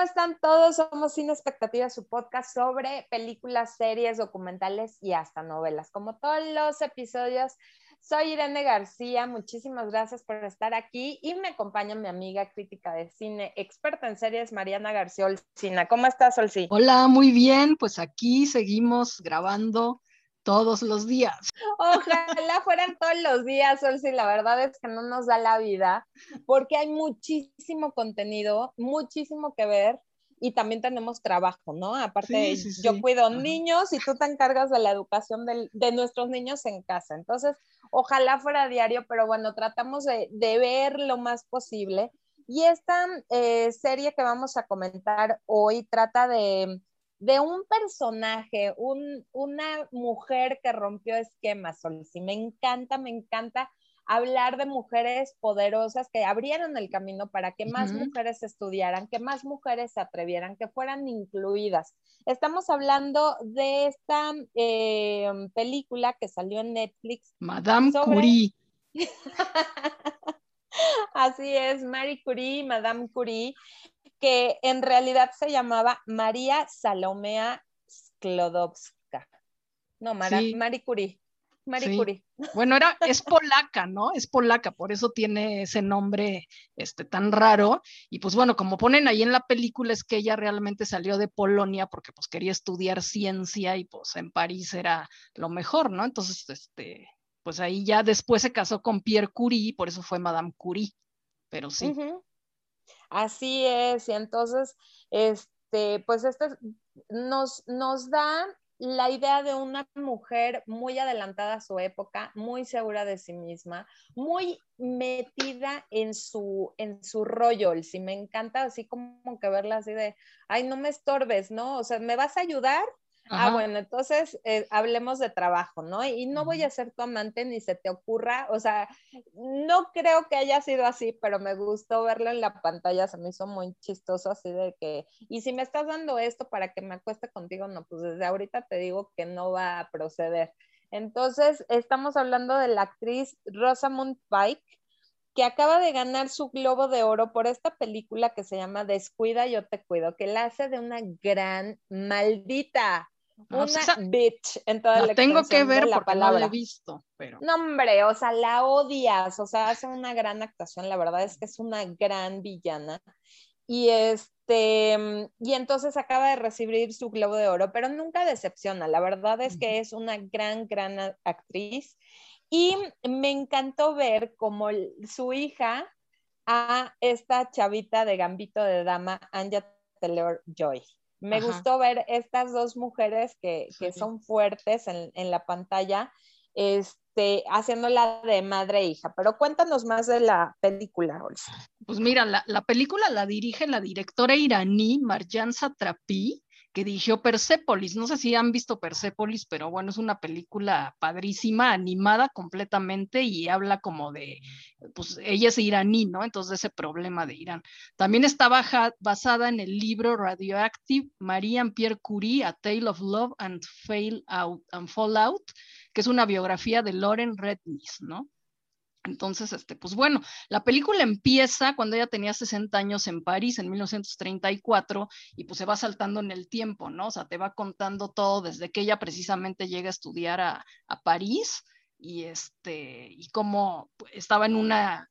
¿cómo están todos? Somos Sin Expectativas, su podcast sobre películas, series, documentales y hasta novelas. Como todos los episodios, soy Irene García, muchísimas gracias por estar aquí y me acompaña mi amiga crítica de cine, experta en series, Mariana García Olcina. ¿Cómo estás, Olci? Hola, muy bien, pues aquí seguimos grabando todos los días. Ojalá fueran todos los días, Olsi, la verdad es que no nos da la vida, porque hay muchísimo contenido, muchísimo que ver y también tenemos trabajo, ¿no? Aparte, yo cuido niños y tú te encargas de la educación de nuestros niños en casa. Entonces, ojalá fuera diario, pero bueno, tratamos de, ver lo más posible. Y esta eh, serie que vamos a comentar hoy trata de de un personaje, una mujer que rompió esquemas, y Me encanta, me encanta hablar de mujeres poderosas que abrieron el camino para que más mujeres estudiaran, que más mujeres se atrevieran, que fueran incluidas. Estamos hablando de esta eh, película que salió en Netflix. Madame Curie. Así es, Marie Curie, Madame Curie, que en realidad se llamaba María Salomea Sklodowska. No, Marie Curie. Marie Curie. Bueno, era, es polaca, ¿no? Es polaca, por eso tiene ese nombre este, tan raro. Y pues bueno, como ponen ahí en la película, es que ella realmente salió de Polonia porque pues quería estudiar ciencia y pues en París era lo mejor, ¿no? Entonces, este, pues ahí ya después se casó con Pierre Curie, por eso fue Madame Curie, pero sí. Así es, y entonces, este, pues este nos, nos da la idea de una mujer muy adelantada a su época, muy segura de sí misma, muy metida en su, en su rollo. Si me encanta así como que verla así de, ay, no me estorbes, ¿no? O sea, ¿me vas a ayudar? Ah, bueno, entonces eh, hablemos de trabajo, ¿no? Y no voy a ser tu amante ni se te ocurra, o sea, no creo que haya sido así, pero me gustó verlo en la pantalla, se me hizo muy chistoso así de que, y si me estás dando esto para que me acueste contigo, no, pues desde ahorita te digo que no va a proceder. Entonces, estamos hablando de la actriz Rosamund Pike, que acaba de ganar su Globo de Oro por esta película que se llama Descuida, yo te cuido, que la hace de una gran maldita una bitch en toda la, tengo que ver la palabra. no la he visto, pero. No, hombre, o sea, la odias, o sea, hace una gran actuación, la verdad es que es una gran villana. Y este, y entonces acaba de recibir su Globo de Oro, pero nunca decepciona, la verdad es que es una gran, gran actriz. Y me encantó ver como su hija a esta chavita de Gambito de Dama, Anja Taylor Joy. Me gustó ver estas dos mujeres que, son fuertes en, la pantalla, este, haciéndola de madre e hija. Pero cuéntanos más de la película, Olsa. Pues mira, la, la película la dirige la directora iraní Marjan Satrapi que dirigió Persepolis. No sé si han visto Persepolis, pero bueno, es una película padrísima, animada completamente y habla como de, pues ella es iraní, ¿no? Entonces ese problema de Irán. También está basada en el libro Radioactive, Marie Pierre Curie, A Tale of Love and Fail Out and Fallout, que es una biografía de Lauren Rednis, ¿no? Entonces, este, pues bueno, la película empieza cuando ella tenía 60 años en París en 1934 y pues se va saltando en el tiempo, ¿no? O sea, te va contando todo desde que ella precisamente llega a estudiar a, a París y este, y cómo estaba en una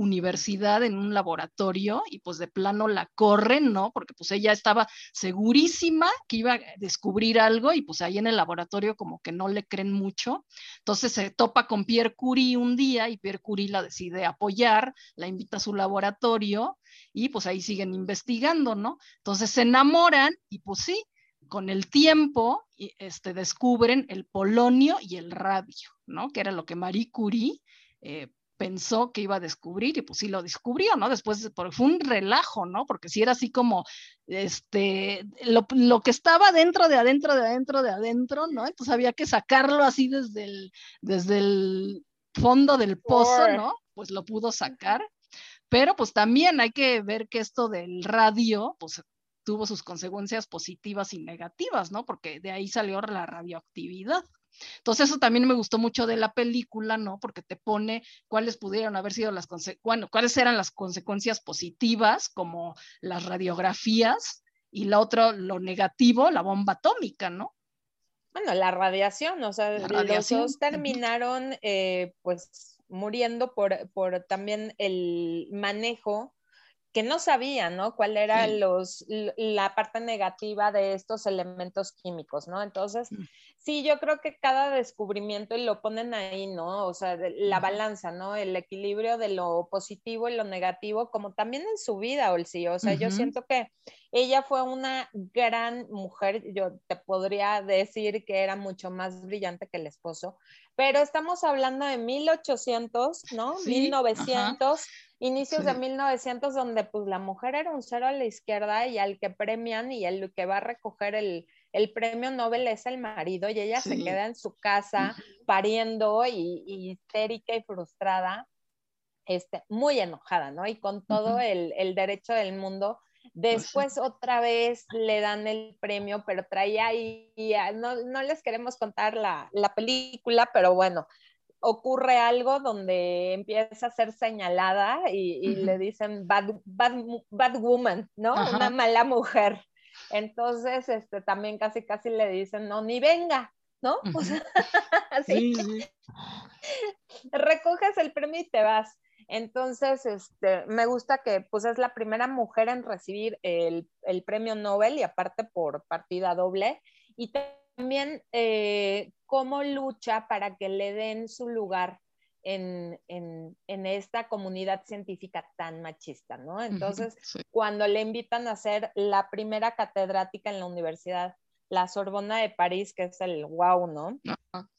universidad en un laboratorio y pues de plano la corren, ¿no? Porque pues ella estaba segurísima que iba a descubrir algo y pues ahí en el laboratorio como que no le creen mucho. Entonces se topa con Pierre Curie un día y Pierre Curie la decide apoyar, la invita a su laboratorio y pues ahí siguen investigando, ¿no? Entonces se enamoran y pues sí, con el tiempo este, descubren el polonio y el radio, ¿no? Que era lo que Marie Curie eh, pensó que iba a descubrir y pues sí lo descubrió, ¿no? Después fue un relajo, ¿no? Porque si era así como, este, lo, que estaba dentro de adentro, de adentro, de adentro, ¿no? Entonces había que sacarlo así desde el, desde el fondo del pozo, ¿no? Pues lo pudo sacar. Pero pues también hay que ver que esto del radio, pues tuvo sus consecuencias positivas y negativas, ¿no? Porque de ahí salió la radioactividad. Entonces eso también me gustó mucho de la película, ¿no? Porque te pone cuáles pudieron haber sido las bueno, cuáles eran las consecuencias positivas, como las radiografías, y la otra, lo negativo, la bomba atómica, ¿no? Bueno, la radiación, o sea, los dos terminaron eh, pues muriendo por, por también el manejo que no sabían, ¿no? Cuál era los, la parte negativa de estos elementos químicos, ¿no? Entonces, mm. sí, yo creo que cada descubrimiento y lo ponen ahí, ¿no? O sea, la balanza, ¿no? El equilibrio de lo positivo y lo negativo, como también en su vida, Olsi. O sea, yo siento que ella fue una gran mujer, yo te podría decir que era mucho más brillante que el esposo, pero estamos hablando de 1800, ¿no? 1900 inicios de 1900, donde pues la mujer era un cero a la izquierda y al que premian y el que va a recoger el, premio Nobel es el marido y ella se queda en su casa pariendo y, histérica y frustrada, este, muy enojada, ¿no? Y con todo el, derecho del mundo. Pues Después otra vez le dan el premio, pero traía ahí, no, no les queremos contar la, la película, pero bueno, ocurre algo donde empieza a ser señalada y, le dicen bad, bad, woman, ¿no? Una mala mujer. Entonces, este, también casi, casi le dicen, no, ni venga, ¿no? así. Recoges el premio y te vas. Entonces, este, me gusta que pues es la primera mujer en recibir el, el premio Nobel y aparte por partida doble. Y también eh, cómo lucha para que le den su lugar en, esta comunidad científica tan machista, ¿no? Entonces, cuando le invitan a ser la primera catedrática en la universidad, la Sorbona de París, que es el wow, ¿no?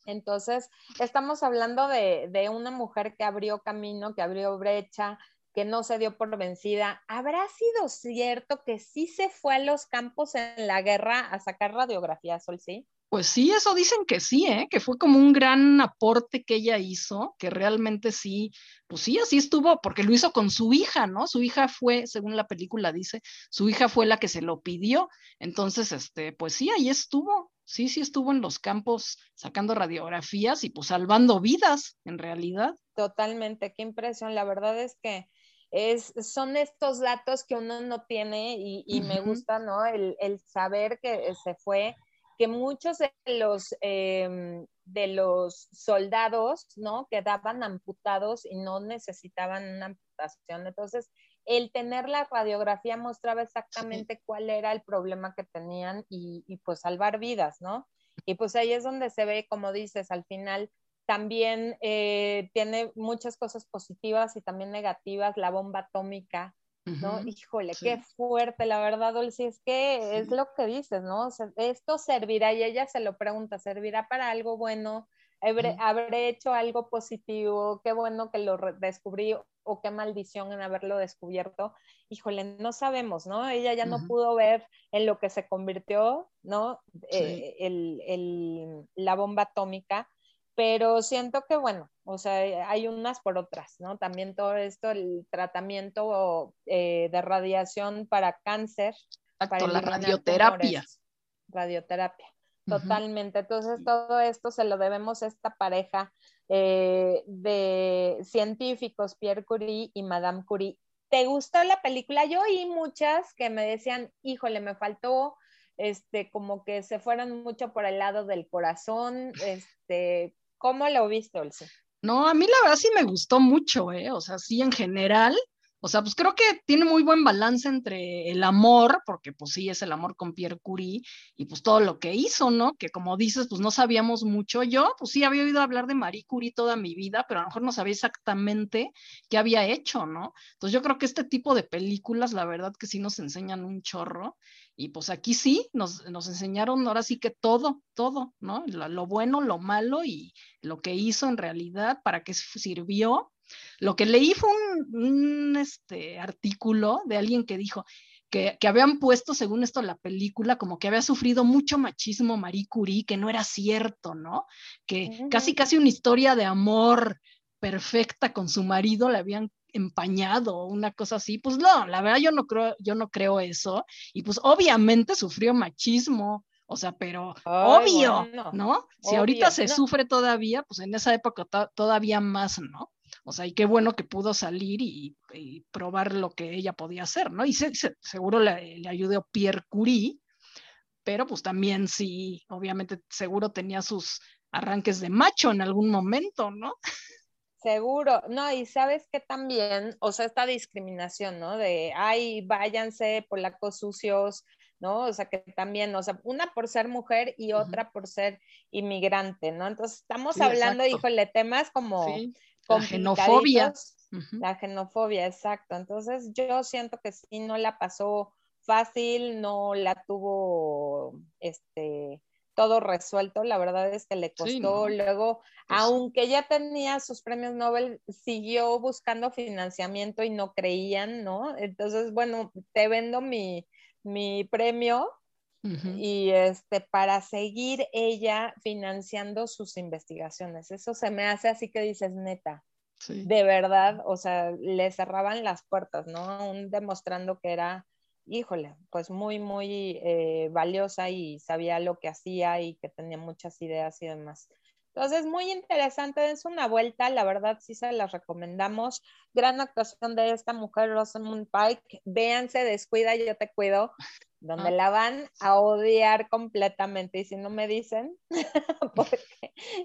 Entonces, estamos hablando de, de, una mujer que abrió camino, que abrió brecha, que no se dio por vencida. ¿Habrá sido cierto que sí se fue a los campos en la guerra a sacar radiografías, Sol, sí? Pues sí, eso dicen que sí, ¿eh? que fue como un gran aporte que ella hizo, que realmente sí, pues sí, así estuvo, porque lo hizo con su hija, ¿no? Su hija fue, según la película dice, su hija fue la que se lo pidió. Entonces, este, pues sí, ahí estuvo, sí, sí estuvo en los campos sacando radiografías y pues salvando vidas, en realidad. Totalmente, qué impresión. La verdad es que es, son estos datos que uno no tiene y, me gusta, ¿no? El, saber que se fue, que muchos de los, em, de los soldados, ¿no? Quedaban amputados y no necesitaban una amputación. Entonces, el tener la radiografía mostraba exactamente cuál era el problema que tenían y, y pues salvar vidas, ¿no? Y pues ahí es donde se ve, como dices, al final también eh, tiene muchas cosas positivas y también negativas, la bomba atómica, ¿no? Híjole, qué fuerte, la verdad, Dulce, es que es lo que dices, ¿no? esto servirá, y ella se lo pregunta, ¿servirá para algo bueno? ¿Habré, hecho algo positivo? Qué bueno que lo descubrí o qué maldición en haberlo descubierto. Híjole, no sabemos, ¿no? Ella ya no pudo ver en lo que se convirtió, ¿no? Eh, el, la bomba atómica pero siento que, bueno, o sea, hay unas por otras, ¿no? También todo esto, el tratamiento eh, de radiación para cáncer. para la radioterapia. radioterapia, totalmente. Entonces, todo esto se lo debemos a esta pareja eh, de científicos, Pierre Curie y Madame Curie. ¿Te gustó la película? Yo oí muchas que me decían, híjole, me faltó este, como que se fueron mucho por el lado del corazón, este, ¿Cómo lo viste, Olce? No, a mí la verdad sí me gustó mucho, ¿eh? O sea, sí en general. O sea, pues creo que tiene muy buen balance entre el amor, porque pues sí es el amor con Pierre Curie, y pues todo lo que hizo, ¿no? Que como dices, pues no sabíamos mucho. Yo, pues sí había oído hablar de Marie Curie toda mi vida, pero a lo mejor no sabía exactamente qué había hecho, ¿no? Entonces yo creo que este tipo de películas, la verdad que sí nos enseñan un chorro, y pues aquí sí, nos, enseñaron ahora sí que todo, todo, ¿no? Lo, bueno, lo malo y lo que hizo en realidad, para qué sirvió. Lo que leí fue un, este, artículo de alguien que dijo que, habían puesto, según esto, la película, como que había sufrido mucho machismo Marie Curie, que no era cierto, ¿no? Que casi, casi una historia de amor perfecta con su marido le habían empañado, una cosa así, pues no, la verdad yo no creo, yo no creo eso, y pues obviamente sufrió machismo, o sea, pero obvio, ¿no? Si ahorita se sufre todavía, pues en esa época todavía más, ¿no? O sea, y qué bueno que pudo salir y, probar lo que ella podía hacer, ¿no? Y seguro le, le, ayudó Pierre Curie, pero pues también sí, obviamente seguro tenía sus arranques de macho en algún momento, ¿no? Seguro, no, y sabes que también, o sea, esta discriminación, ¿no? De, ay, váyanse polacos sucios, ¿no? O sea, que también, o sea, una por ser mujer y otra por ser inmigrante, ¿no? Entonces, estamos hablando, híjole, temas como... La xenofobia. La xenofobia, exacto. Entonces, yo siento que sí, no la pasó fácil, no la tuvo, este, todo resuelto, la verdad es que le costó, luego, pues aunque ya tenía sus premios Nobel, siguió buscando financiamiento y no creían, ¿no? Entonces, bueno, te vendo mi, mi premio y este, para seguir ella financiando sus investigaciones. Eso se me hace así que dices, neta, de verdad, o sea, le cerraban las puertas, ¿no? Aún demostrando que era, híjole, pues muy, muy eh, valiosa y sabía lo que hacía y que tenía muchas ideas y demás. Entonces, muy interesante, es una vuelta, la verdad sí se las recomendamos. Gran actuación de esta mujer, Rosamund Pike. Véanse, descuida, yo te cuido, donde ah. la van a odiar completamente. Y si no me dicen, porque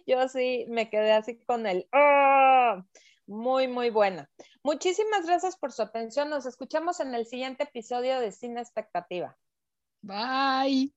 yo sí me quedé así con el, ¡oh! Muy, muy buena. Muchísimas gracias por su atención. Nos escuchamos en el siguiente episodio de Cine Expectativa. Bye.